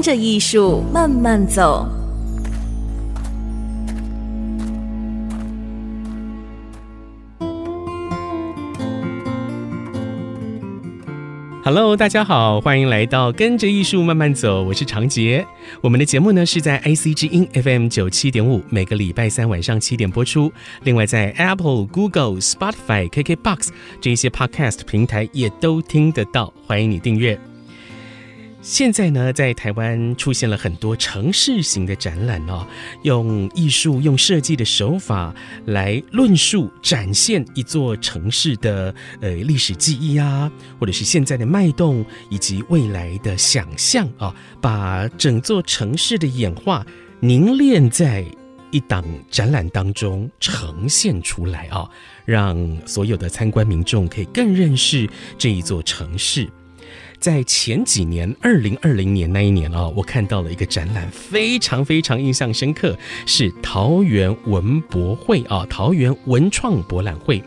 跟着艺术慢慢走。Hello，大家好，欢迎来到跟着艺术慢慢走，我是长杰。我们的节目呢是在 IC 之音 FM 九七点五，每个礼拜三晚上七点播出。另外在 Apple、Google、Spotify、KKBox 这些 Podcast 平台也都听得到，欢迎你订阅。现在呢，在台湾出现了很多城市型的展览哦，用艺术、用设计的手法来论述、展现一座城市的呃历史记忆啊，或者是现在的脉动以及未来的想象啊，把整座城市的演化凝练在一档展览当中呈现出来啊，让所有的参观民众可以更认识这一座城市。在前几年，二零二零年那一年啊，我看到了一个展览，非常非常印象深刻，是桃园文博会啊，桃园文创博览会。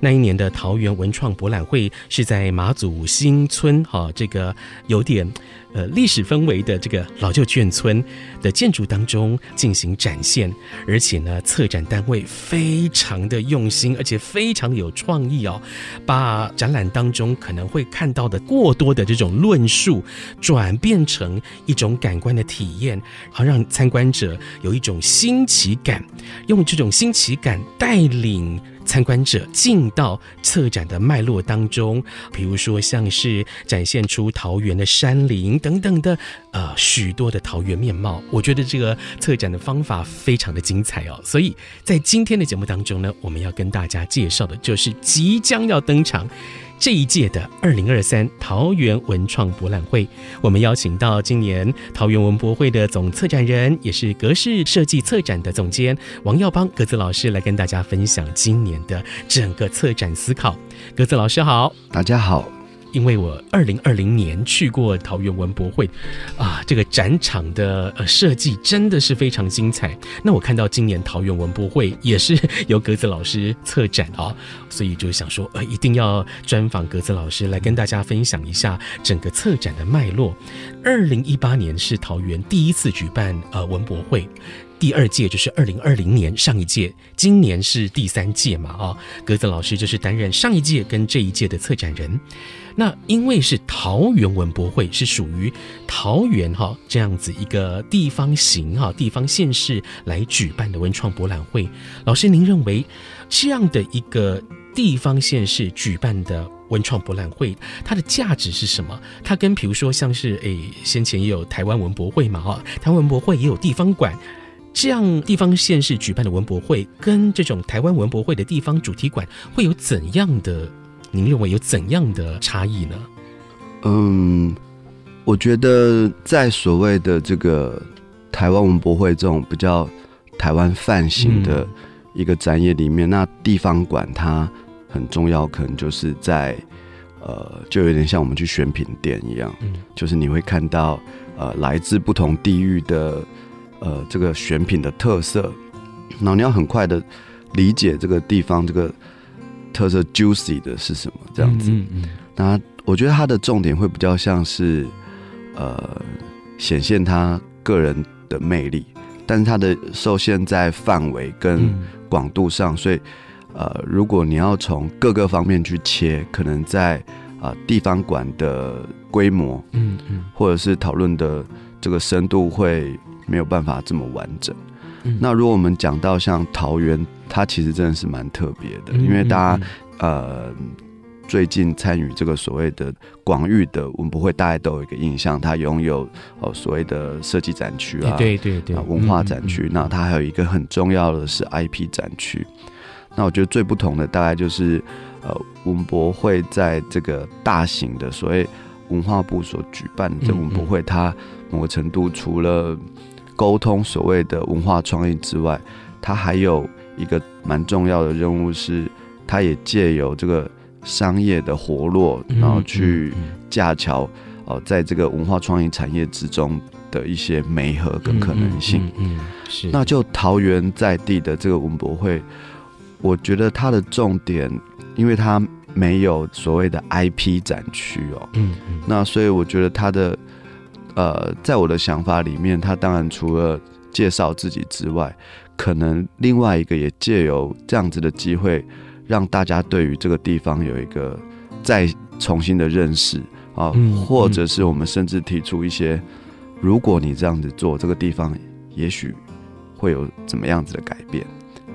那一年的桃园文创博览会是在马祖新村哈，这个有点呃历史氛围的这个老旧眷村的建筑当中进行展现，而且呢，策展单位非常的用心，而且非常的有创意哦，把展览当中可能会看到的过多的这种论述，转变成一种感官的体验，好让参观者有一种新奇感，用这种新奇感带领。参观者进到策展的脉络当中，比如说像是展现出桃园的山林等等的，呃，许多的桃园面貌。我觉得这个策展的方法非常的精彩哦。所以在今天的节目当中呢，我们要跟大家介绍的就是即将要登场。这一届的二零二三桃园文创博览会，我们邀请到今年桃园文博会的总策展人，也是格式设计策展的总监王耀邦格子老师来跟大家分享今年的整个策展思考。格子老师好，大家好。因为我二零二零年去过桃园文博会，啊，这个展场的呃设计真的是非常精彩。那我看到今年桃园文博会也是由格子老师策展啊，所以就想说，呃，一定要专访格子老师来跟大家分享一下整个策展的脉络。二零一八年是桃园第一次举办呃文博会。第二届就是二零二零年上一届，今年是第三届嘛？啊，格子老师就是担任上一届跟这一届的策展人。那因为是桃园文博会，是属于桃园哈这样子一个地方型哈地方县市来举办的文创博览会。老师，您认为这样的一个地方县市举办的文创博览会，它的价值是什么？它跟比如说像是诶先前也有台湾文博会嘛？哈，台湾文博会也有地方馆。这样地方县市举办的文博会，跟这种台湾文博会的地方主题馆会有怎样的？您认为有怎样的差异呢？嗯，我觉得在所谓的这个台湾文博会这种比较台湾范型的一个展业里面，嗯、那地方馆它很重要，可能就是在呃，就有点像我们去选品店一样，嗯、就是你会看到呃，来自不同地域的。呃，这个选品的特色，然后你要很快的理解这个地方这个特色 juicy 的是什么，这样子。嗯嗯。那我觉得它的重点会比较像是呃，显现他个人的魅力，但是它的受限在范围跟广度上，所以呃，如果你要从各个方面去切，可能在啊、呃、地方馆的规模，嗯嗯，或者是讨论的这个深度会。没有办法这么完整。嗯、那如果我们讲到像桃园，它其实真的是蛮特别的，嗯、因为大家、嗯、呃最近参与这个所谓的广域的文博会，大家都有一个印象，它拥有哦所谓的设计展区啊，对对对，文化展区。那它还有一个很重要的是 IP 展区。那我觉得最不同的大概就是呃文博会在这个大型的所谓文化部所举办的这文博会，它某个程度除了沟通所谓的文化创意之外，它还有一个蛮重要的任务是，它也借由这个商业的活络，然后去架桥哦，在这个文化创意产业之中的一些媒合跟可能性。嗯，是。那就桃园在地的这个文博会，我觉得它的重点，因为它没有所谓的 IP 展区哦，嗯，那所以我觉得它的呃，在我的想法里面，他当然除了介绍自己之外，可能另外一个也借由这样子的机会，让大家对于这个地方有一个再重新的认识啊，或者是我们甚至提出一些，如果你这样子做，这个地方也许会有怎么样子的改变。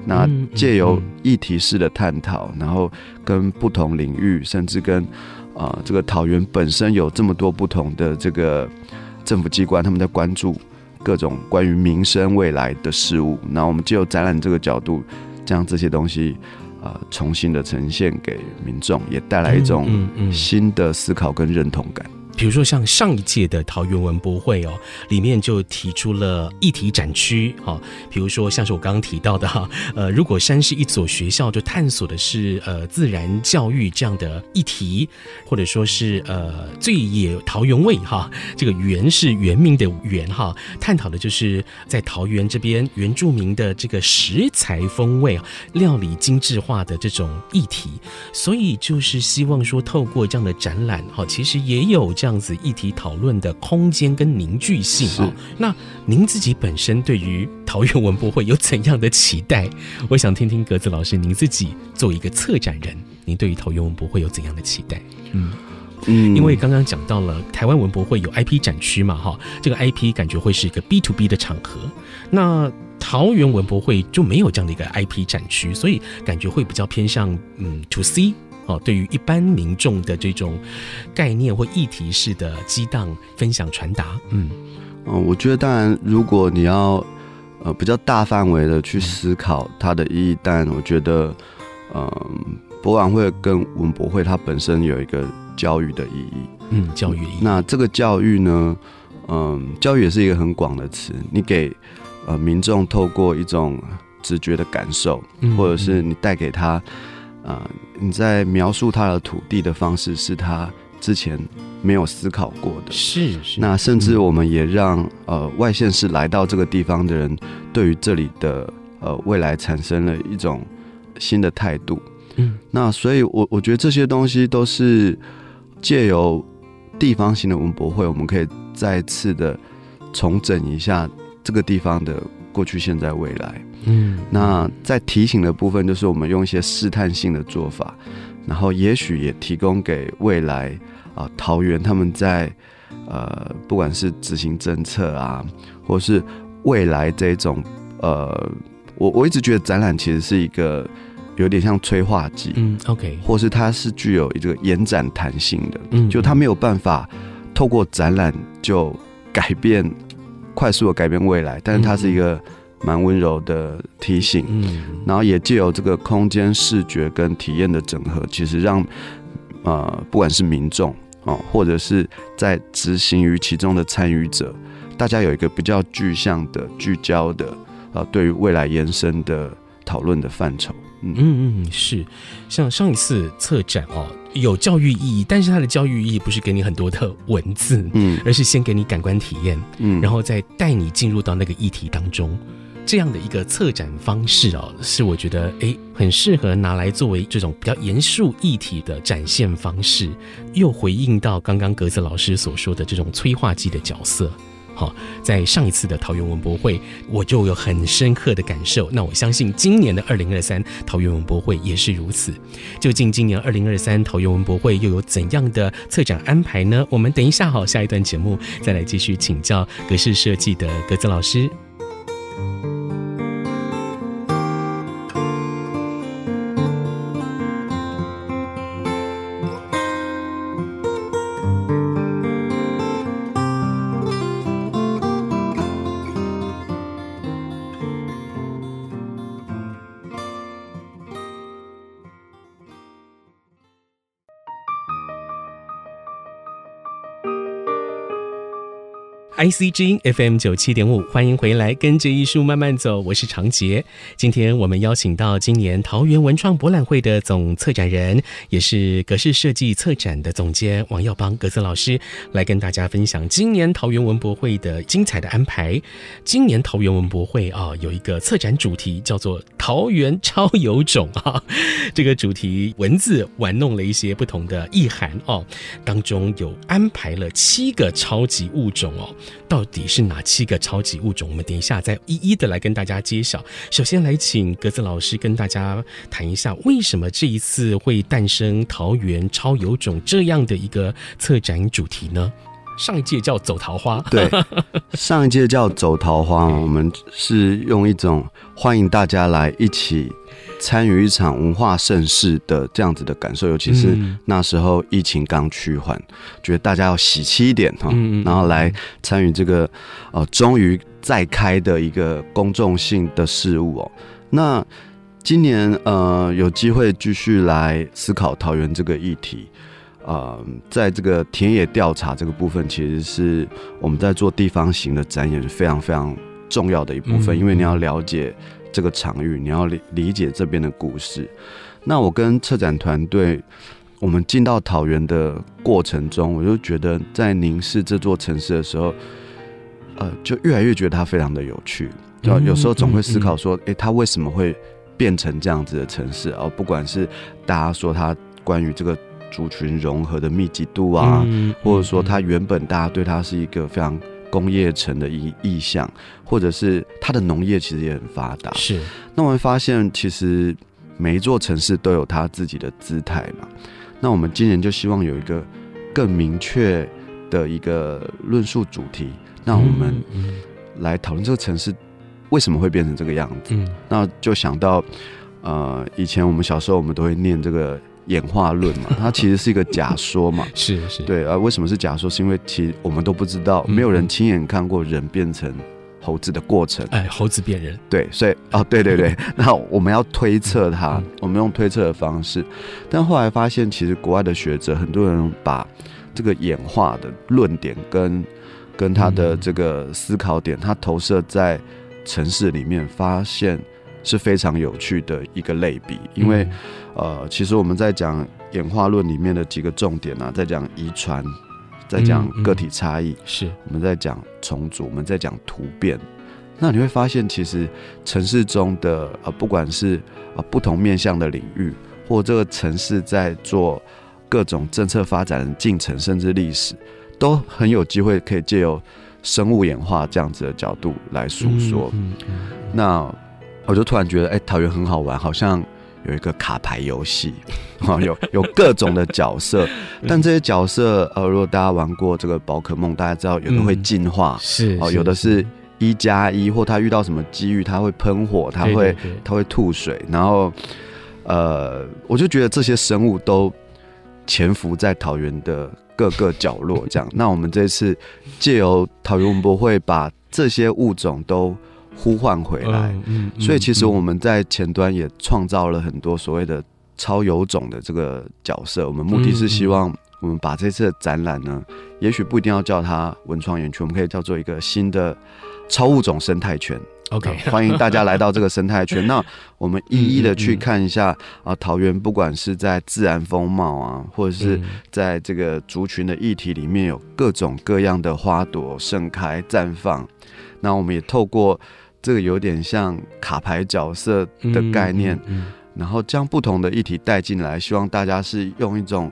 那借由议题式的探讨，然后跟不同领域，甚至跟啊、呃、这个桃园本身有这么多不同的这个政府机关，他们在关注各种关于民生未来的事物。那我们就展览这个角度，将这些东西啊、呃、重新的呈现给民众，也带来一种新的思考跟认同感。比如说像上一届的桃园文博会哦，里面就提出了议题展区哈，比如说像是我刚刚提到的哈，呃，如果山是一所学校，就探索的是呃自然教育这样的议题，或者说是呃最野桃园味哈，这个原是原名的原哈，探讨的就是在桃园这边原住民的这个食材风味料理精致化的这种议题，所以就是希望说透过这样的展览哈，其实也有这样。这样子议题讨论的空间跟凝聚性啊，那您自己本身对于桃园文博会有怎样的期待？我想听听格子老师，您自己作为一个策展人，您对于桃园文博会有怎样的期待？嗯嗯，因为刚刚讲到了台湾文博会有 IP 展区嘛，哈，这个 IP 感觉会是一个 B to B 的场合，那桃园文博会就没有这样的一个 IP 展区，所以感觉会比较偏向嗯 To C。哦，对于一般民众的这种概念或议题式的激荡分享传达，嗯嗯，我觉得当然，如果你要呃比较大范围的去思考它的意义，嗯、但我觉得，嗯、呃，博览会跟文博会它本身有一个教育的意义，嗯，教育意义。那这个教育呢，嗯、呃，教育也是一个很广的词，你给呃民众透过一种直觉的感受，嗯、或者是你带给他。啊、呃，你在描述他的土地的方式是他之前没有思考过的，是是。那甚至我们也让呃外县市来到这个地方的人，对于这里的呃未来产生了一种新的态度。嗯，那所以我我觉得这些东西都是借由地方型的文博会，我们可以再次的重整一下这个地方的过去、现在、未来。嗯，那在提醒的部分，就是我们用一些试探性的做法，然后也许也提供给未来啊、呃、桃园他们在呃不管是执行政策啊，或是未来这种呃，我我一直觉得展览其实是一个有点像催化剂，嗯，OK，或是它是具有这个延展弹性的，嗯，就它没有办法透过展览就改变快速的改变未来，但是它是一个。蛮温柔的提醒，嗯，然后也借由这个空间视觉跟体验的整合，其实让呃不管是民众哦，或者是在执行于其中的参与者，大家有一个比较具象的聚焦的啊，对于未来延伸的讨论的范畴。嗯。嗯嗯，是，像上一次策展哦，有教育意义，但是它的教育意义不是给你很多的文字，嗯，而是先给你感官体验，嗯，然后再带你进入到那个议题当中。这样的一个策展方式哦，是我觉得诶很适合拿来作为这种比较严肃议题的展现方式，又回应到刚刚格子老师所说的这种催化剂的角色。好，在上一次的桃园文博会，我就有很深刻的感受。那我相信今年的二零二三桃园文博会也是如此。究竟今年二零二三桃园文博会又有怎样的策展安排呢？我们等一下好，下一段节目再来继续请教格式设计的格子老师。IC 之音 FM 九七点五，欢迎回来，跟着艺术慢慢走，我是常杰。今天我们邀请到今年桃园文创博览会的总策展人，也是格式设计策展的总监王耀邦格子老师，来跟大家分享今年桃园文博会的精彩的安排。今年桃园文博会啊，有一个策展主题叫做“桃园超有种”啊，这个主题文字玩弄了一些不同的意涵哦，当中有安排了七个超级物种哦。到底是哪七个超级物种？我们等一下再一一的来跟大家揭晓。首先来请格子老师跟大家谈一下，为什么这一次会诞生桃园超有种这样的一个策展主题呢？上一届叫走桃花，对，上一届叫走桃花，我们是用一种欢迎大家来一起。参与一场文化盛事的这样子的感受，尤其是那时候疫情刚趋缓，觉得大家要喜气一点哈，然后来参与这个呃终于再开的一个公众性的事物哦。那今年呃有机会继续来思考桃园这个议题，呃，在这个田野调查这个部分，其实是我们在做地方型的展演是非常非常重要的一部分，因为你要了解。这个场域，你要理理解这边的故事。那我跟策展团队，我们进到桃园的过程中，我就觉得在凝视这座城市的时候，呃，就越来越觉得它非常的有趣。就有时候总会思考说，诶，它为什么会变成这样子的城市？而不管是大家说它关于这个族群融合的密集度啊，或者说它原本大家对它是一个非常。工业城的意意向，或者是它的农业其实也很发达。是，那我们发现，其实每一座城市都有它自己的姿态嘛。那我们今年就希望有一个更明确的一个论述主题。那我们来讨论这个城市为什么会变成这个样子。嗯，那就想到，呃，以前我们小时候我们都会念这个。演化论嘛，它其实是一个假说嘛，是是，对啊，为什么是假说？是因为其实我们都不知道，没有人亲眼看过人变成猴子的过程。哎，猴子变人，对，所以啊，对对对，那我们要推测它，我们用推测的方式，但后来发现，其实国外的学者很多人把这个演化的论点跟跟他的这个思考点，他投射在城市里面，发现。是非常有趣的一个类比，因为，呃，其实我们在讲演化论里面的几个重点啊，在讲遗传，在讲个体差异，是。我们在讲重组，我们在讲突变。那你会发现，其实城市中的呃，不管是呃不同面向的领域，或这个城市在做各种政策发展的进程，甚至历史，都很有机会可以借由生物演化这样子的角度来诉说。那我就突然觉得，哎、欸，桃园很好玩，好像有一个卡牌游戏，啊，有有各种的角色，但这些角色，呃，如果大家玩过这个宝可梦，大家知道有的会进化，是哦，有的是一加一，或他遇到什么机遇，他会喷火，他会他会吐水，然后，呃，我就觉得这些生物都潜伏在桃园的各个角落，这样。那我们这次借由桃园文博会，把这些物种都。呼唤回来，所以其实我们在前端也创造了很多所谓的超有种的这个角色。我们目的是希望我们把这次的展览呢，也许不一定要叫它文创园区，我们可以叫做一个新的超物种生态圈。OK，欢迎大家来到这个生态圈。那我们一一的去看一下啊，桃园不管是在自然风貌啊，或者是在这个族群的议题里面，有各种各样的花朵盛开绽放。那我们也透过这个有点像卡牌角色的概念，嗯嗯嗯、然后将不同的议题带进来，希望大家是用一种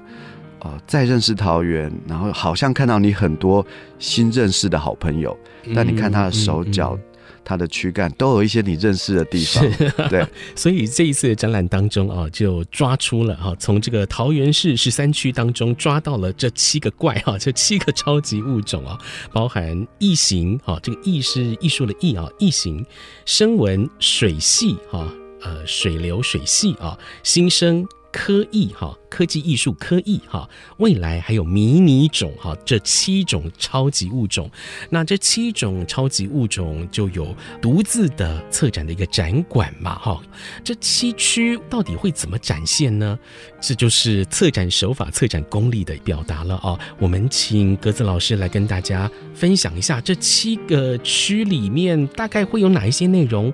呃再认识桃园，然后好像看到你很多新认识的好朋友，但你看他的手脚。它的躯干都有一些你认识的地方，是对，所以这一次的展览当中啊，就抓出了哈，从这个桃园市十三区当中抓到了这七个怪哈，这七个超级物种啊，包含异形哈，这个异是艺术的异啊，异形、声纹、水系哈，呃，水流、水系啊，新生。科艺哈，科技艺术科艺哈，未来还有迷你种哈，这七种超级物种。那这七种超级物种就有独自的策展的一个展馆嘛哈。这七区到底会怎么展现呢？这就是策展手法、策展功力的表达了啊。我们请格子老师来跟大家分享一下这七个区里面大概会有哪一些内容。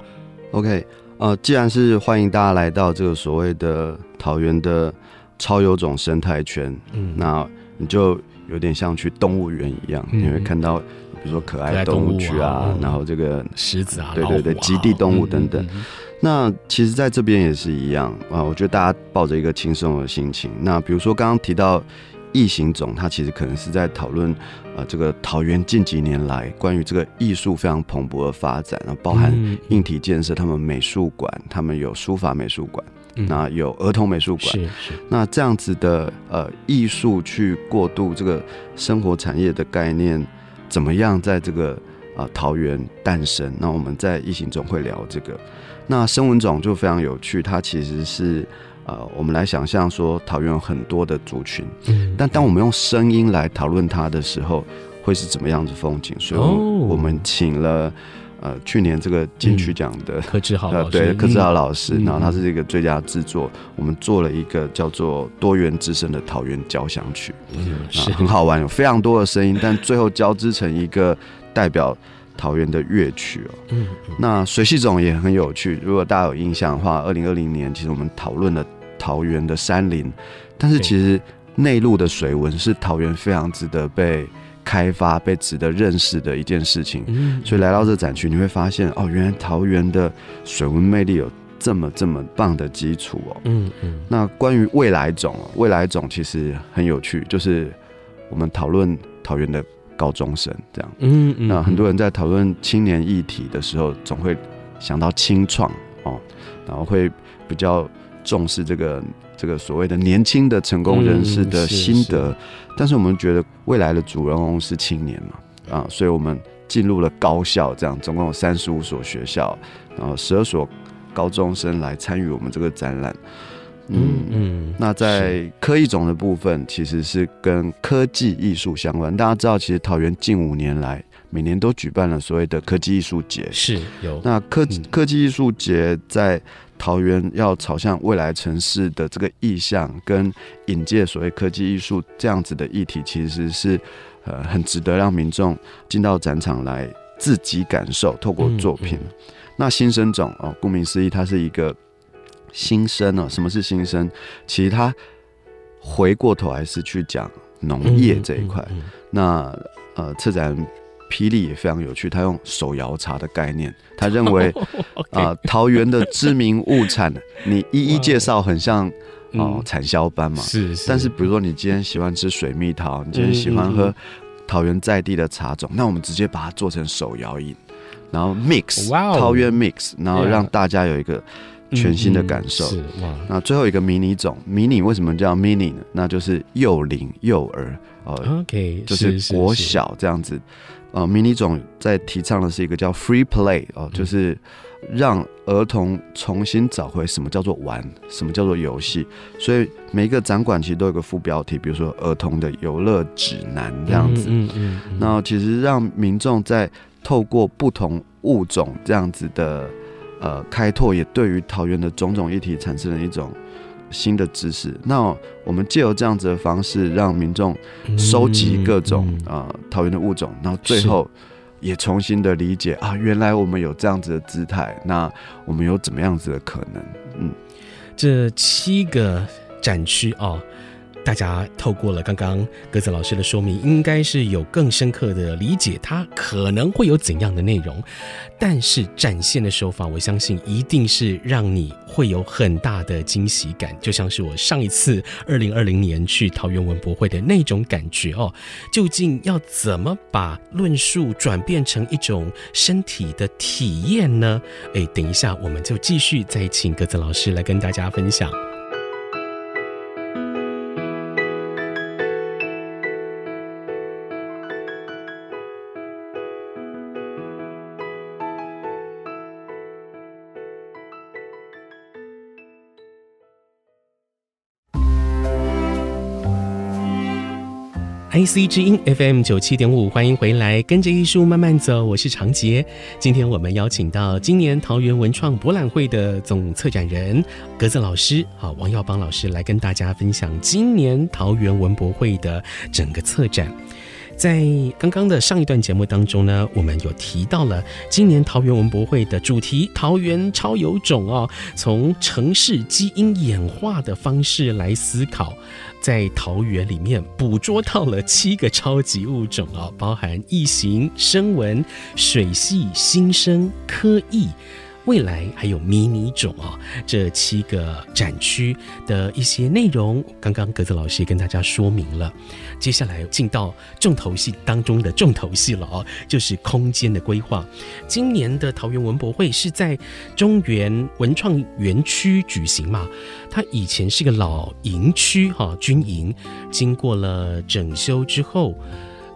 OK。呃，既然是欢迎大家来到这个所谓的桃园的超有种生态圈，嗯，那你就有点像去动物园一样，嗯，你会看到比如说可爱动物区啊，啊，然后这个狮子啊，对对对，极地动物等等。那其实在这边也是一样啊，我觉得大家抱着一个轻松的心情。那比如说刚刚提到。异形种，它其实可能是在讨论，呃，这个桃园近几年来关于这个艺术非常蓬勃的发展，然后包含硬体建设，他们美术馆，他们有书法美术馆，那有儿童美术馆，是是，那这样子的呃艺术去过渡这个生活产业的概念，怎么样在这个啊、呃、桃园诞生？那我们在疫情中会聊这个，那声闻种就非常有趣，它其实是。呃，我们来想象说，桃园有很多的族群，嗯，但当我们用声音来讨论它的时候，会是怎么样子风景？所以，我们请了呃去年这个金曲奖的柯志豪老师，对柯智豪老师，然后他是一个最佳制作，我们做了一个叫做多元之声的桃园交响曲，嗯，是很好玩，有非常多的声音，但最后交织成一个代表。桃园的乐曲哦，嗯，那水系种也很有趣。如果大家有印象的话，二零二零年其实我们讨论了桃园的山林，但是其实内陆的水文是桃园非常值得被开发、被值得认识的一件事情。所以来到这展区，你会发现哦，原来桃园的水文魅力有这么这么棒的基础哦。嗯嗯。那关于未来种，未来种其实很有趣，就是我们讨论桃园的。高中生这样，嗯，嗯，那很多人在讨论青年议题的时候，总会想到青创哦，然后会比较重视这个这个所谓的年轻的成功人士的心得，但是我们觉得未来的主人翁是青年嘛，啊，所以我们进入了高校，这样总共有三十五所学校，然后十二所高中生来参与我们这个展览。嗯嗯，那在科艺种的部分，其实是跟科技艺术相关。大家知道，其实桃园近五年来每年都举办了所谓的科技艺术节，是有。那科科技艺术节在桃园要朝向未来城市的这个意向，跟引介所谓科技艺术这样子的议题，其实是呃很值得让民众进到展场来自己感受，透过作品。嗯嗯、那新生种哦，顾名思义，它是一个。新生哦，什么是新生？其实他回过头还是去讲农业这一块。那呃，策展霹雳也非常有趣，他用手摇茶的概念，他认为 啊、桃园的知名物产，你一一介绍，很像哦产销班嘛。是是。但是比如说，你今天喜欢吃水蜜桃，你今天喜欢喝桃园在地的茶种，那我们直接把它做成手摇饮，然后 mix，桃园 mix，然后让大家有一个。全新的感受。那最后一个迷你种，迷你为什么叫 mini 呢？那就是幼龄幼儿哦、呃、，OK，就是国小这样子。呃，迷你总在提倡的是一个叫 free play 哦、呃，就是让儿童重新找回什么叫做玩，什么叫做游戏。所以每一个展馆其实都有个副标题，比如说儿童的游乐指南这样子。嗯嗯，嗯，嗯。那其实让民众在透过不同物种这样子的。呃，开拓也对于桃园的种种议题产生了一种新的知识。那我们借由这样子的方式，让民众收集各种啊、嗯呃、桃园的物种，然后最后也重新的理解啊，原来我们有这样子的姿态，那我们有怎么样子的可能？嗯，这七个展区哦。大家透过了刚刚格子老师的说明，应该是有更深刻的理解，它可能会有怎样的内容。但是展现的手法，我相信一定是让你会有很大的惊喜感，就像是我上一次 二零二零年去桃园文博会的那种感觉哦。究竟要怎么把论述转变成一种身体的体验呢？诶，等一下我们就继续再请格子老师来跟大家分享。IC 之音 FM 九七点五，欢迎回来，跟着艺术慢慢走，我是长杰。今天我们邀请到今年桃园文创博览会的总策展人格子老师，好，王耀邦老师来跟大家分享今年桃园文博会的整个策展。在刚刚的上一段节目当中呢，我们有提到了今年桃园文博会的主题“桃园超有种”哦，从城市基因演化的方式来思考，在桃园里面捕捉到了七个超级物种哦，包含异形、声纹、水系、新生、科艺。未来还有迷你种啊，这七个展区的一些内容，刚刚格子老师也跟大家说明了。接下来进到重头戏当中的重头戏了哦，就是空间的规划。今年的桃园文博会是在中原文创园区举行嘛？它以前是个老营区哈，军营，经过了整修之后，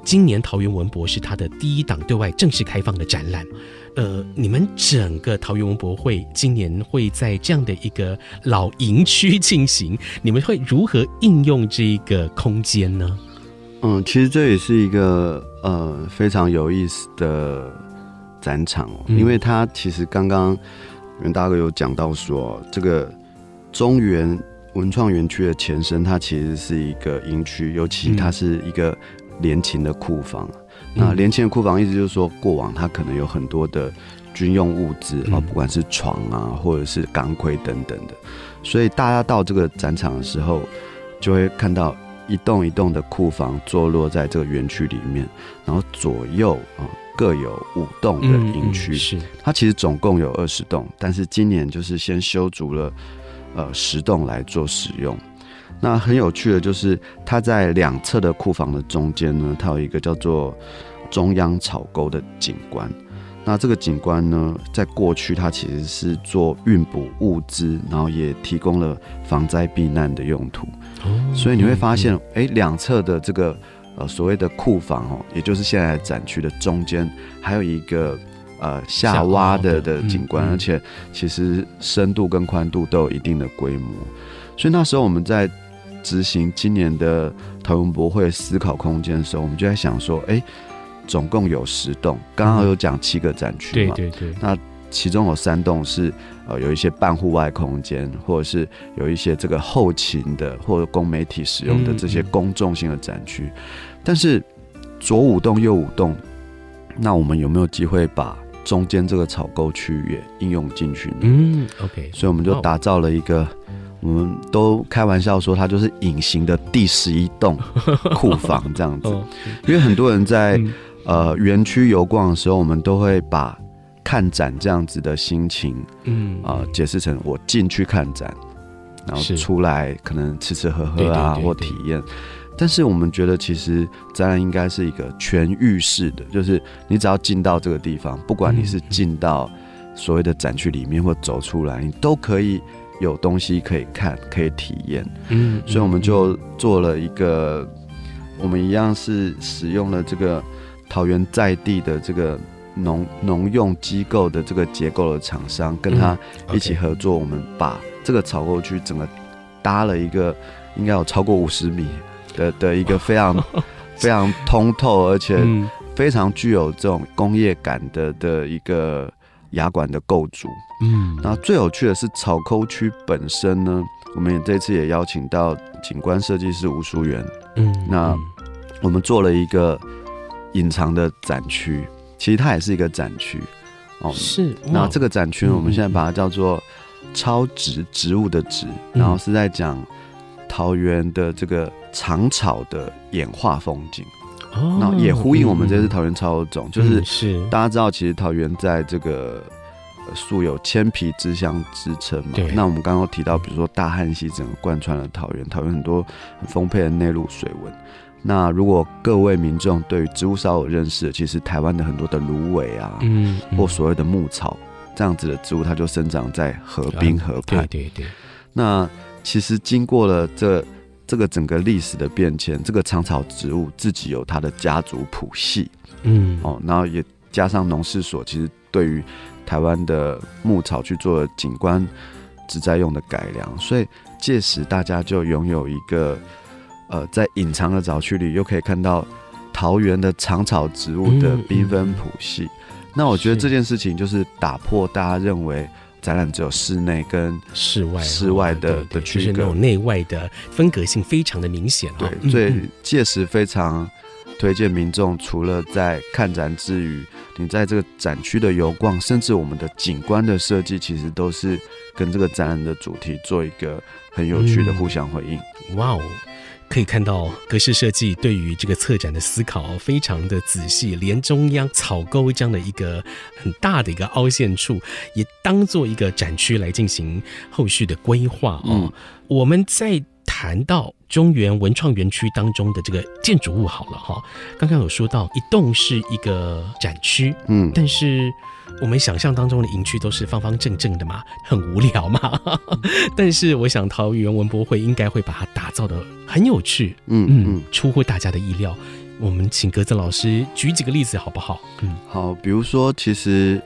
今年桃园文博是它的第一档对外正式开放的展览。呃，你们整个桃园文博会今年会在这样的一个老营区进行，你们会如何应用这个空间呢？嗯，其实这也是一个呃非常有意思的展场哦，嗯、因为它其实刚刚袁大哥有讲到说，这个中原文创园区的前身，它其实是一个营区，尤其它是一个联勤的库房。嗯那联勤的库房意思就是说，过往它可能有很多的军用物资啊，不管是床啊，或者是钢盔等等的，所以大家到这个展场的时候，就会看到一栋一栋的库房坐落在这个园区里面，然后左右啊各有五栋的营区。是它其实总共有二十栋，但是今年就是先修筑了呃十栋来做使用。那很有趣的就是，它在两侧的库房的中间呢，它有一个叫做中央草沟的景观。那这个景观呢，在过去它其实是做运补物资，然后也提供了防灾避难的用途。所以你会发现，哎，两侧的这个呃所谓的库房哦，也就是现在展区的中间，还有一个呃下挖的的景观，而且其实深度跟宽度都有一定的规模。所以那时候我们在执行今年的桃园文博会思考空间的时候，我们就在想说，哎、欸，总共有十栋，刚刚有讲七个展区嘛，对对对。那其中有三栋是呃有一些半户外空间，或者是有一些这个后勤的或者供媒体使用的这些公众性的展区。嗯嗯。但是左五栋右五栋，那我们有没有机会把中间这个草沟区域也应用进去呢？嗯，OK。所以我们就打造了一个。我们都开玩笑说，它就是隐形的第十一栋 库房这样子，因为很多人在呃园区游逛的时候，我们都会把看展这样子的心情，嗯。啊解释成我进去看展，然后出来可能吃吃喝喝啊或体验。但是我们觉得，其实展览应该是一个全域式的，就是你只要进到这个地方，不管你是进到所谓的展区里面或走出来，你都可以。有东西可以看，可以体验，嗯，所以我们就做了一个，我们一样是使用了这个桃园在地的这个农农用机构的这个结构的厂商，跟他一起合作，我们把这个草沟区整个搭了一个应该有超过五十米的的一个非常 非常通透，而且非常具有这种工业感的的一个。牙馆的构筑，嗯，那最有趣的是草沟区本身呢，我们也这次也邀请到景观设计师吴淑媛，嗯，那我们做了一个隐藏的展区，其实它也是一个展区，哦，是，那这个展区我们现在把它叫做超植植物的植，然后是在讲桃园的这个长草的演化风景。哦。那也呼应我们这次桃园超有种，就是是。大家知道，其实桃园在这个素有千皮之乡之称嘛。那我们刚刚提到，比如说大汉溪整个贯穿了桃园，桃园很多很丰沛的内陆水文。那如果各位民众对于植物稍有认识，其实台湾的很多的芦苇啊，嗯，或所谓的牧草这样子的植物，它就生长在河滨河畔。对对对。那其实经过了这。这个整个历史的变迁，这个长草植物自己有它的家族谱系，嗯，哦，然后也加上农事所，其实对于台湾的牧草去做景观植栽用的改良，所以届时大家就拥有一个呃，在隐藏的早区里，又可以看到桃园的长草植物的缤纷谱系。嗯嗯、那我觉得这件事情就是打破大家认为展览只有室内跟室外室外的的区隔，就是那种内外的分隔性非常的明显。对，所以届时非常推荐民众，除了在看展之余，你在这个展区的游逛，甚至我们的景观的设计，其实都是跟这个展览的主题做一个很有趣的互相回应。哇哦！可以看到格式设计对于这个策展的思考非常的仔细，连中央草沟这样的一个很大的一个凹陷处，也当做一个展区来进行后续的规划哦。嗯、我们在谈到中原文创园区当中的这个建筑物好了哈，刚刚有说到一栋是一个展区，嗯，但是。我们想象当中的营区都是方方正正的嘛，很无聊嘛。但是我想桃园文博会应该会把它打造的很有趣，嗯嗯，出乎大家的意料。我们请格子老师举几个例子好不好？嗯，好，比如说，其实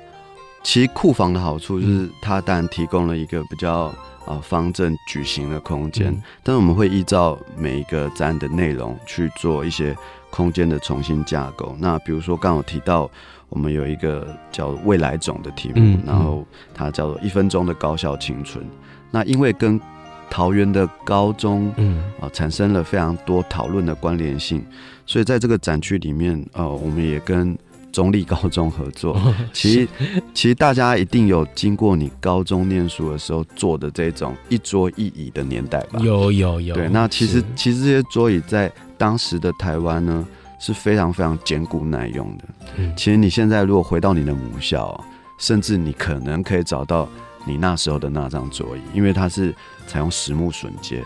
其实库房的好处就是它当然提供了一个比较啊方正矩形的空间，嗯、但是我们会依照每一个展的内容去做一些空间的重新架构。那比如说刚刚有提到。我们有一个叫“未来种”的题目，然后它叫做“一分钟的高校青春”。那因为跟桃园的高中，嗯啊，产生了非常多讨论的关联性，所以在这个展区里面，呃，我们也跟中立高中合作。哦、其实，其实大家一定有经过你高中念书的时候做的这种一桌一椅的年代吧？有有有。对，那其实其实这些桌椅在当时的台湾呢，是非常非常坚固耐用的。嗯，其实你现在如果回到你的母校，甚至你可能可以找到你那时候的那张桌椅，因为它是采用实木榫接。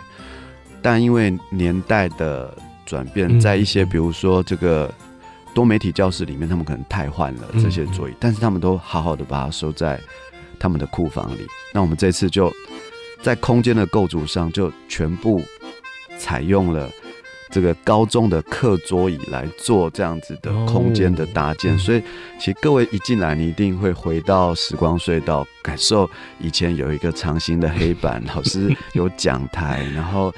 但因为年代的转变，在一些比如说这个多媒体教室里面，他们可能太换了这些桌椅，但是他们都好好的把它收在他们的库房里。那我们这次就在空间的构筑上，就全部采用了。这个高中的课桌椅来做这样子的空间的搭建，所以其实各位一进来，你一定会回到时光隧道，感受以前有一个长形的黑板，老师有讲台，然后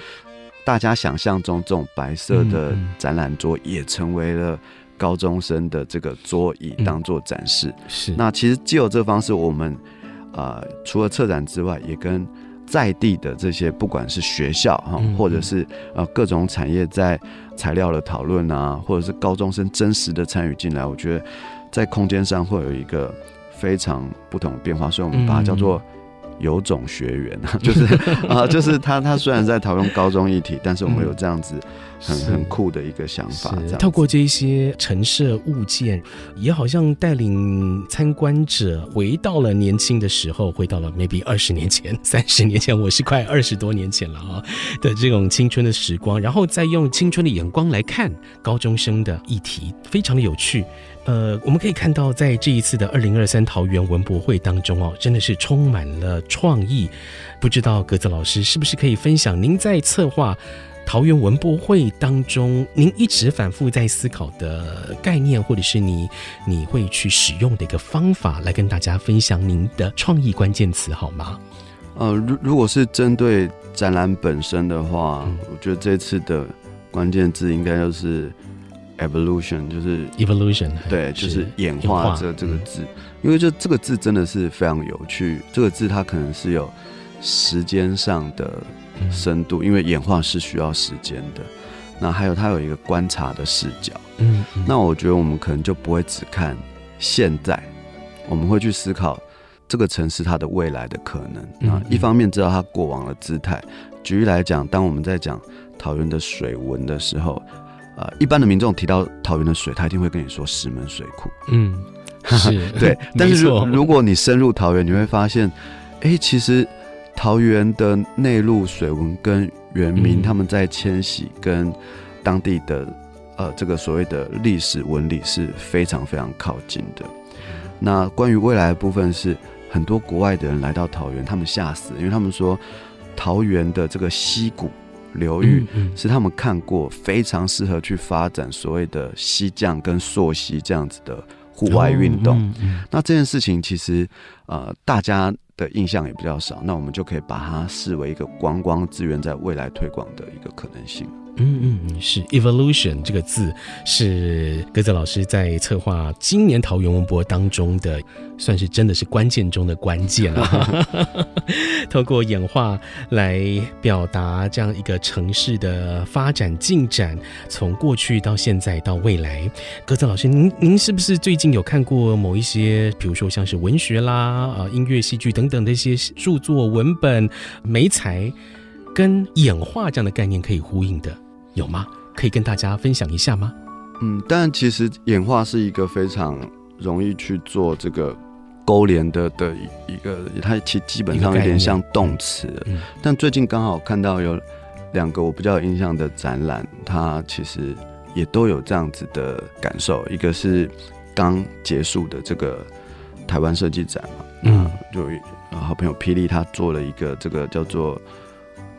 大家想象中这种白色的展览桌也成为了高中生的这个桌椅当做展示。是，那其实既有这方式，我们啊、呃，除了策展之外，也跟在地的这些，不管是学校哈，或者是呃各种产业在材料的讨论啊，或者是高中生真实的参与进来，我觉得在空间上会有一个非常不同的变化，所以我们把它叫做。有种学员啊，就是 啊，就是他，他虽然在讨论高中议题，但是我们有这样子很很酷的一个想法，透过这一些陈设物件，也好像带领参观者回到了年轻的时候，回到了 maybe 二十年前、三十年前，我是快二十多年前了啊的这种青春的时光，然后再用青春的眼光来看高中生的议题，非常的有趣。呃，我们可以看到，在这一次的二零二三桃园文博会当中哦，真的是充满了创意。不知道格子老师是不是可以分享您在策划桃园文博会当中，您一直反复在思考的概念，或者是你你会去使用的一个方法，来跟大家分享您的创意关键词好吗？呃，如如果是针对展览本身的话，嗯、我觉得这次的关键字应该就是 evolution 就是 evolution，对，就是演化这这个字，嗯、因为就这个字真的是非常有趣。这个字它可能是有时间上的深度，嗯、因为演化是需要时间的。那还有它有一个观察的视角，嗯，嗯，那我觉得我们可能就不会只看现在，我们会去思考这个城市它的未来的可能。啊，一方面知道它过往的姿态。举例来讲，当我们在讲桃园的水文的时候。呃，一般的民众提到桃园的水，他一定会跟你说石门水库。嗯，是对。但是如如果你深入桃园，你会发现，哎、欸，其实桃园的内陆水文跟原民他们在迁徙，跟当地的呃这个所谓的历史纹理是非常非常靠近的。那关于未来的部分是，很多国外的人来到桃园，他们吓死，因为他们说桃园的这个溪谷。流域是他们看过非常适合去发展所谓的西降跟溯溪这样子的户外运动。那这件事情其实呃，大家的印象也比较少，那我们就可以把它视为一个观光资源在未来推广的一个可能性。嗯嗯，是 evolution 这个字是格子老师在策划今年桃园文博当中的，算是真的是关键中的关键了。透过演化来表达这样一个城市的发展进展，从过去到现在到未来。格子老师，您您是不是最近有看过某一些，比如说像是文学啦、啊音乐、戏剧等等的一些著作文本、媒材，跟演化这样的概念可以呼应的？有吗？可以跟大家分享一下吗？嗯，但其实演化是一个非常容易去做这个勾连的的一个，它其基本上有点像动词。嗯，但最近刚好看到有两个我比较有印象的展览，它其实也都有这样子的感受。一个是刚结束的这个台湾设计展嘛，嗯，就好朋友霹雳他做了一个这个叫做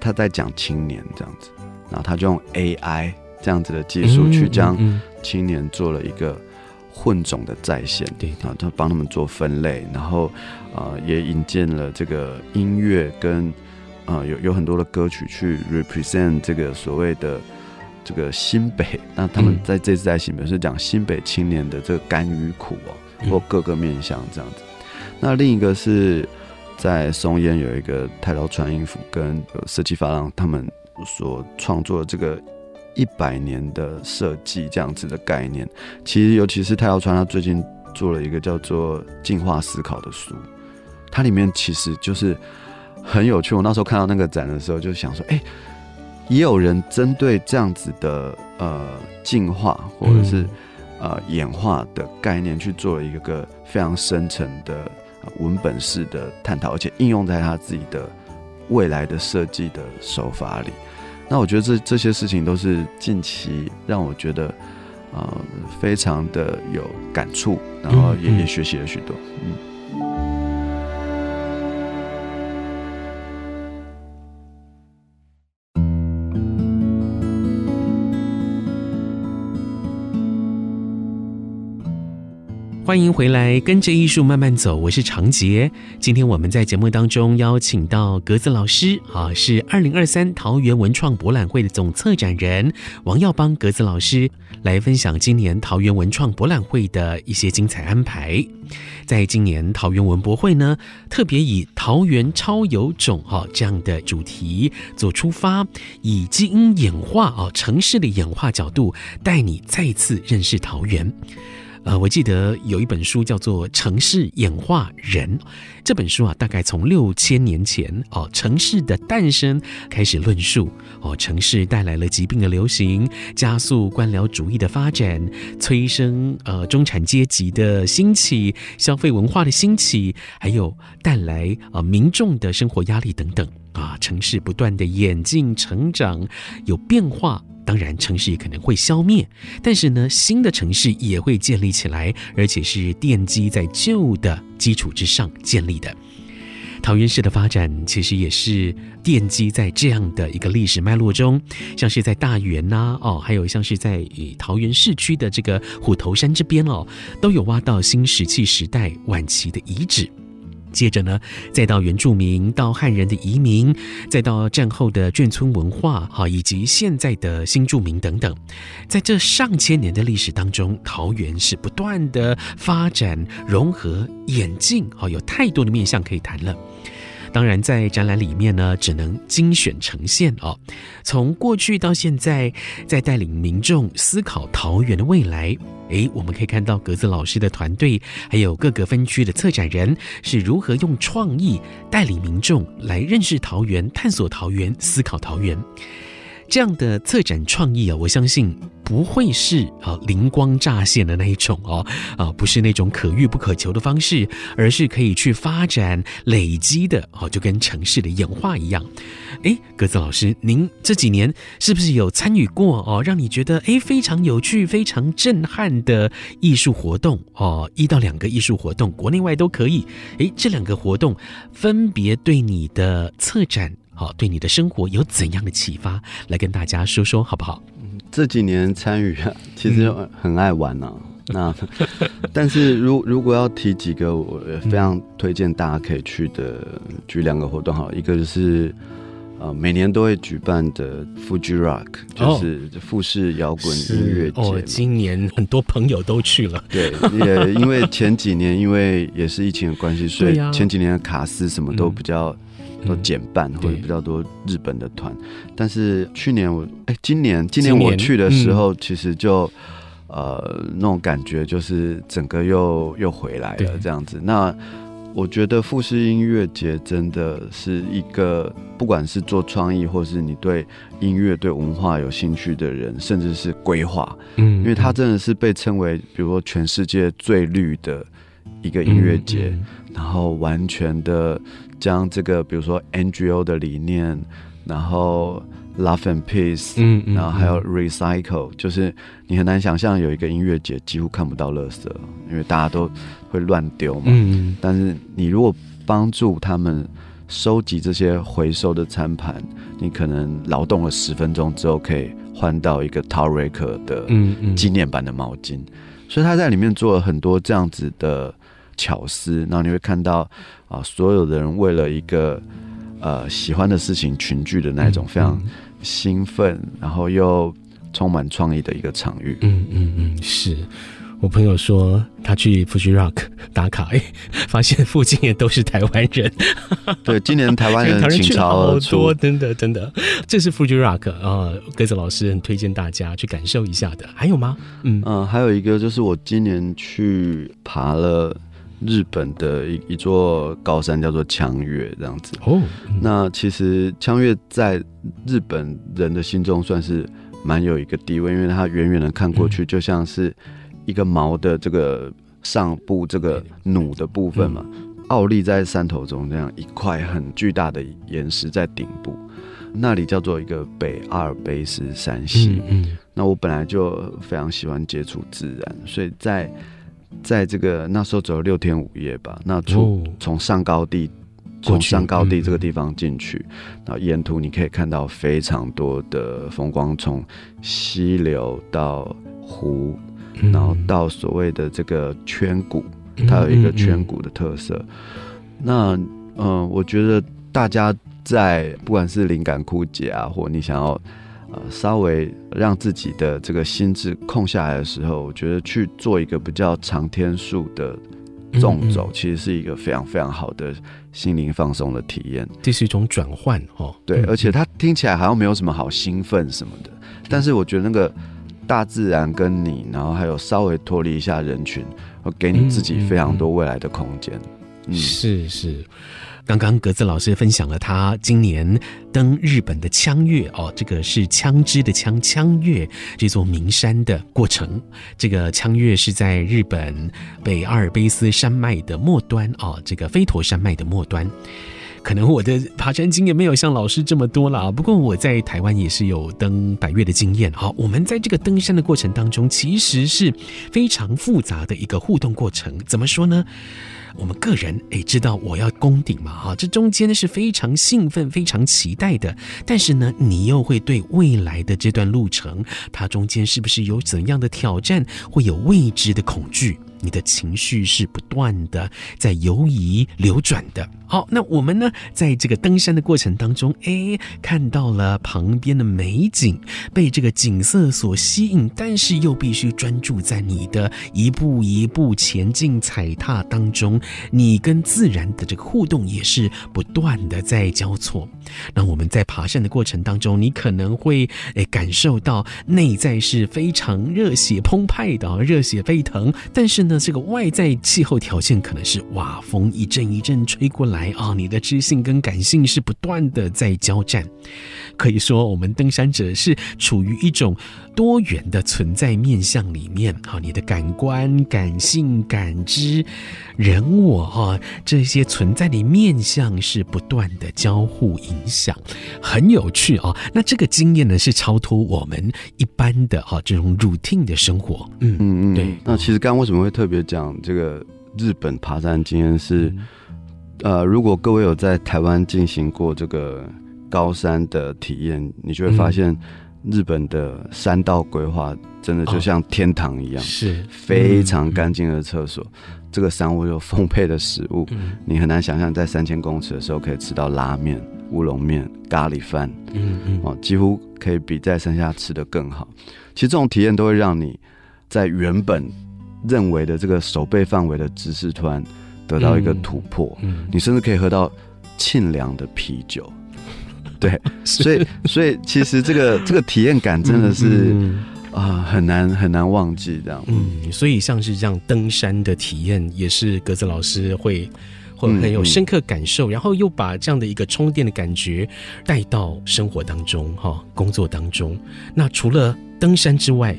他在讲青年这样子。然后他就用 AI 这样子的技术去将青年做了一个混种的再现，对，然后他帮他们做分类，然后呃也引进了这个音乐跟呃有有很多的歌曲去 represent 这个所谓的这个新北。那他们在这次在新北是讲新北青年的这个甘与苦哦，或各个面向这样子。那另一个是在松烟有一个太刀穿衣服跟设计发廊他们。所创作的这个一百年的设计这样子的概念，其实尤其是太刀川，他最近做了一个叫做“进化思考”的书，它里面其实就是很有趣。我那时候看到那个展的时候，就想说，哎、也有人针对这样子的呃进化或者是呃演化的概念去做了一个非常深层的文本式的探讨，而且应用在他自己的。未来的设计的手法里，那我觉得这这些事情都是近期让我觉得，呃，非常的有感触，然后也也学习了许多，嗯。欢迎回来，跟着艺术慢慢走。我是长杰。今天我们在节目当中邀请到格子老师啊，是二零二三桃园文创博览会的总策展人王耀邦格子老师，来分享今年桃园文创博览会的一些精彩安排。在今年桃园文博会呢，特别以桃园超有种哈这样的主题做出发，以基因演化啊城市的演化角度，带你再次认识桃园。呃，我记得有一本书叫做《城市演化人》，这本书啊，大概从六千年前哦，城市的诞生开始论述哦，城市带来了疾病的流行，加速官僚主义的发展，催生呃中产阶级的兴起，消费文化的兴起，还有带来呃民众的生活压力等等啊，城市不断的演进成长，有变化。当然，城市也可能会消灭，但是呢，新的城市也会建立起来，而且是奠基在旧的基础之上建立的。桃园市的发展其实也是奠基在这样的一个历史脉络中，像是在大园呐、哦，还有像是在桃园市区的这个虎头山这边哦，都有挖到新石器时代晚期的遗址。接着呢，再到原住民，到汉人的移民，再到战后的眷村文化，哈，以及现在的新住民等等，在这上千年的历史当中，桃园是不断的发展、融合、演进，哈，有太多的面向可以谈了。当然，在展览里面呢，只能精选呈现哦。从过去到现在，在带领民众思考桃园的未来。诶，我们可以看到格子老师的团队，还有各个分区的策展人是如何用创意带领民众来认识桃园、探索桃园、思考桃园。这样的策展创意啊，我相信不会是啊灵光乍现的那一种哦，啊不是那种可遇不可求的方式，而是可以去发展累积的哦，就跟城市的演化一样。诶，格子老师，您这几年是不是有参与过哦，让你觉得诶非常有趣、非常震撼的艺术活动哦？一到两个艺术活动，国内外都可以。诶，这两个活动分别对你的策展。好，对你的生活有怎样的启发？来跟大家说说好不好？这几年参与啊，其实很爱玩呢、啊。那但是如如果要提几个，我非常推荐大家可以去的，举两个活动哈，一个就是。呃，每年都会举办的 Fuji Rock，就是富士摇滚音乐节。哦，今年很多朋友都去了。对，也因为前几年因为也是疫情的关系，所以前几年的卡司什么都比较都减半，或者比较多日本的团。但是去年我哎，今年今年我去的时候，其实就呃那种感觉就是整个又又回来了这样子。那我觉得富士音乐节真的是一个，不管是做创意，或是你对音乐、对文化有兴趣的人，甚至是规划，嗯，因为它真的是被称为，比如说全世界最绿的一个音乐节，嗯嗯、然后完全的将这个，比如说 NGO 的理念，然后。Love and Peace，嗯，嗯，然后还有 Recycle，就是你很难想象有一个音乐节几乎看不到垃圾，因为大家都会乱丢嘛。嗯，但是你如果帮助他们收集这些回收的餐盘，你可能劳动了十分钟之后，可以换到一个 Talrec 的纪念版的毛巾。所以他在里面做了很多这样子的巧思，然后你会看到啊，所有的人为了一个呃喜欢的事情群聚的那种非常。兴奋，然后又充满创意的一个场域。嗯嗯嗯，是我朋友说他去 Fuji Rock 打卡，哎，发现附近也都是台湾人。对，今年台湾人 倾巢而出，多，真的真的。这是 Fuji Rock 啊，鸽子老师很推荐大家去感受一下的。还有吗？嗯嗯、呃，还有一个就是我今年去爬了。日本的一一座高山叫做枪岳，这样子。哦，那其实枪岳在日本人的心中算是蛮有一个地位，因为它远远的看过去就像是一个毛的这个上部这个弩的部分嘛，傲立在山头中这样一块很巨大的岩石在顶部，那里叫做一个北阿尔卑斯山系。嗯，那我本来就非常喜欢接触自然，所以在。在这个那时候走了六天五夜吧，那从从上高地，从上高地这个地方进去，然后沿途你可以看到非常多的风光，从溪流到湖，然后到所谓的这个圈谷，它有一个圈谷的特色。那嗯，我觉得大家在不管是灵感枯竭啊，或你想要。呃，稍微让自己的这个心智空下来的时候，我觉得去做一个比较长天数的纵走，其实是一个非常非常好的心灵放松的体验。这是一种转换哦，对，而且它听起来好像没有什么好兴奋什么的，但是我觉得那个大自然跟你，然后还有稍微脱离一下人群，会给你自己非常多未来的空间。嗯，是是。刚刚格子老师分享了他今年登日本的枪月哦，这个是枪支的枪，枪月这座名山的过程。这个枪月是在日本北阿尔卑斯山脉的末端哦，这个飞陀山脉的末端。可能我的爬山经验没有像老师这么多了啊，不过我在台湾也是有登百岳的经验。好，我们在这个登山的过程当中，其实是非常复杂的一个互动过程。怎么说呢？我们个人诶，知道我要攻顶嘛？哈，这中间呢是非常兴奋、非常期待的。但是呢，你又会对未来的这段路程，它中间是不是有怎样的挑战，会有未知的恐惧？你的情绪是不断的在游移流转的。好，那我们呢，在这个登山的过程当中，哎，看到了旁边的美景，被这个景色所吸引，但是又必须专注在你的一步一步前进踩踏当中，你跟自然的这个互动也是不断的在交错。那我们在爬山的过程当中，你可能会哎感受到内在是非常热血澎湃的，热血沸腾，但是呢，这个外在气候条件可能是哇，风一阵一阵吹过来。啊！你的知性跟感性是不断的在交战，可以说我们登山者是处于一种多元的存在面向里面。好，你的感官、感性、感知、人我哈这些存在的面向是不断的交互影响，很有趣啊！那这个经验呢是超脱我们一般的哈这种 routine 的生活。嗯嗯嗯，对。那其实刚刚为什么会特别讲这个日本爬山经验是？嗯呃，如果各位有在台湾进行过这个高山的体验，你就会发现日本的山道规划，真的就像天堂一样，是非常干净的厕所。这个山屋有丰沛的食物，你很难想象在三千公尺的时候可以吃到拉面、乌龙面、咖喱饭，嗯嗯，哦，几乎可以比在山下吃的更好。其实这种体验都会让你在原本认为的这个手背范围的知识突然得到一个突破，嗯，你甚至可以喝到沁凉的啤酒。对，所以所以其实这个 这个体验感真的是啊很难很难忘记这样。嗯，所以像是这样登山的体验，也是格子老师会会很有深刻感受，然后又把这样的一个充电的感觉带到生活当中哈，工作当中。那除了登山之外，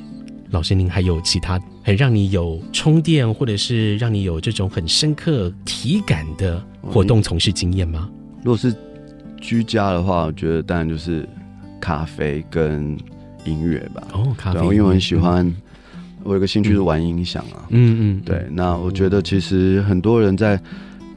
老师您还有其他很让你有充电，或者是让你有这种很深刻体感的活动从事经验吗？如果是。居家的话，我觉得当然就是咖啡跟音乐吧。哦，咖啡。因为我很喜欢，嗯、我有个兴趣是玩音响啊。嗯嗯。对，那我觉得其实很多人在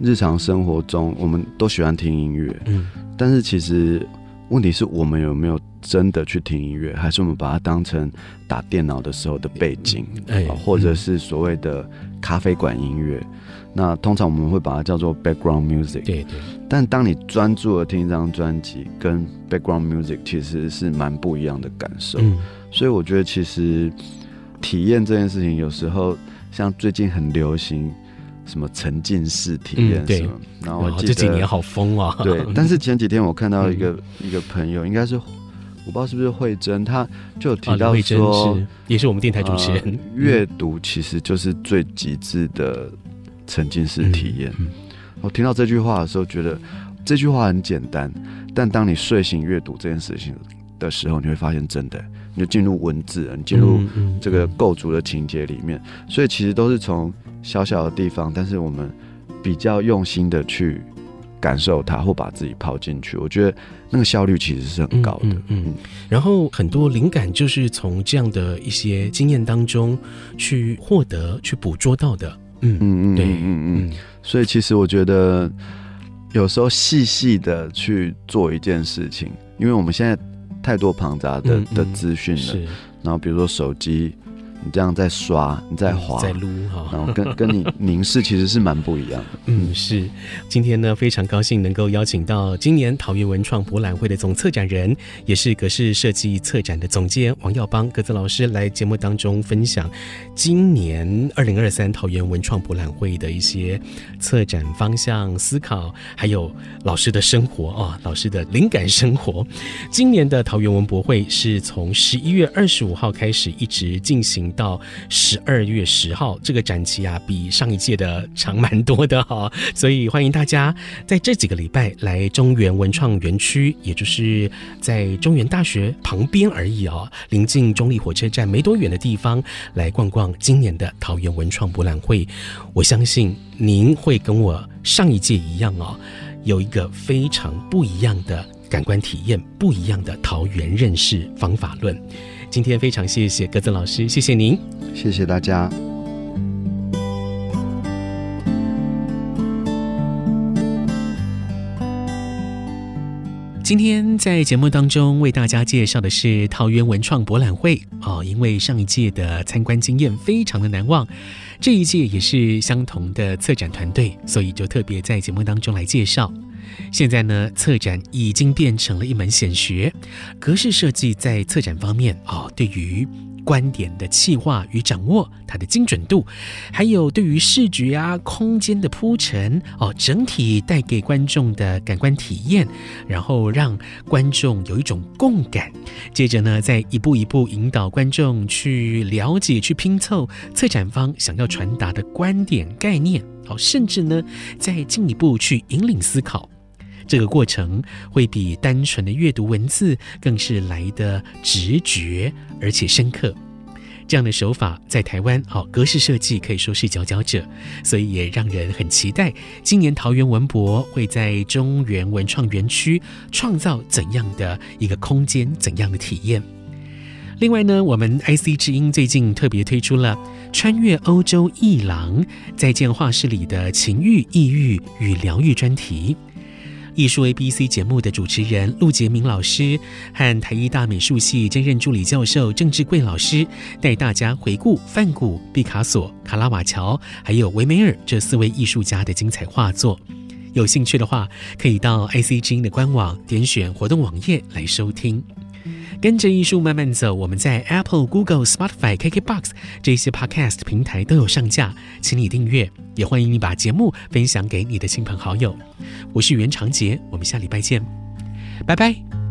日常生活中，我们都喜欢听音乐。嗯。但是其实问题是我们有没有真的去听音乐，还是我们把它当成打电脑的时候的背景，哎、或者是所谓的咖啡馆音乐？那通常我们会把它叫做 background music，对对。但当你专注的听一张专辑，跟 background music 其实是蛮不一样的感受。嗯。所以我觉得其实体验这件事情，有时候像最近很流行什么沉浸式体验什么，嗯、然后这几年好疯啊。对。但是前几天我看到一个、嗯、一个朋友，应该是我不知道是不是慧珍，他就有提到说，啊、是也是我们电台主持人，阅、呃、读其实就是最极致的。沉浸式体验。我听到这句话的时候，觉得这句话很简单，但当你睡醒阅读这件事情的时候，你会发现真的，你就进入文字，你进入这个构筑的情节里面。所以其实都是从小小的地方，但是我们比较用心的去感受它，或把自己泡进去。我觉得那个效率其实是很高的。嗯，嗯，然后很多灵感就是从这样的一些经验当中去获得、去捕捉到的。嗯嗯嗯，对，嗯嗯，所以其实我觉得有时候细细的去做一件事情，因为我们现在太多庞杂的的资讯了，是，然后比如说手机。你这样在刷，你在滑，在撸哈，然后跟 跟你凝视其实是蛮不一样的。嗯，是。今天呢，非常高兴能够邀请到今年桃园文创博览会的总策展人，也是格式设计策展的总监王耀邦格子老师来节目当中分享今年二零二三桃园文创博览会的一些策展方向思考，还有老师的生活哦，老师的灵感生活。今年的桃园文博会是从十一月二十五号开始一直进行。到十二月十号，这个展期啊，比上一届的长蛮多的哈，所以欢迎大家在这几个礼拜来中原文创园区，也就是在中原大学旁边而已啊，临近中立火车站没多远的地方来逛逛今年的桃园文创博览会。我相信您会跟我上一届一样哦，有一个非常不一样的感官体验，不一样的桃园认识方法论。今天非常谢谢格子老师，谢谢您，谢谢大家。今天在节目当中为大家介绍的是桃园文创博览会哦，因为上一届的参观经验非常的难忘，这一届也是相同的策展团队，所以就特别在节目当中来介绍。现在呢，策展已经变成了一门显学。格式设计在策展方面哦，对于观点的企划与掌握，它的精准度，还有对于视觉啊、空间的铺陈哦，整体带给观众的感官体验，然后让观众有一种共感。接着呢，再一步一步引导观众去了解、去拼凑策展方想要传达的观点概念，好，甚至呢，再进一步去引领思考。这个过程会比单纯的阅读文字更是来得直觉而且深刻。这样的手法在台湾，好，格式设计可以说是佼佼者，所以也让人很期待今年桃园文博会在中原文创园区创造怎样的一个空间，怎样的体验。另外呢，我们 IC 之音最近特别推出了穿越欧洲艺廊再见画室里的情欲、抑郁与疗愈专题。艺术 ABC 节目的主持人陆杰明老师和台艺大美术系兼任助理教授郑志贵老师带大家回顾梵谷、毕卡索、卡拉瓦乔还有维梅尔这四位艺术家的精彩画作。有兴趣的话，可以到 IC 之音的官网点选活动网页来收听。跟着艺术慢慢走，我们在 Apple、Google、Spotify、KKBox 这些 Podcast 平台都有上架，请你订阅，也欢迎你把节目分享给你的亲朋好友。我是袁长杰，我们下礼拜见，拜拜。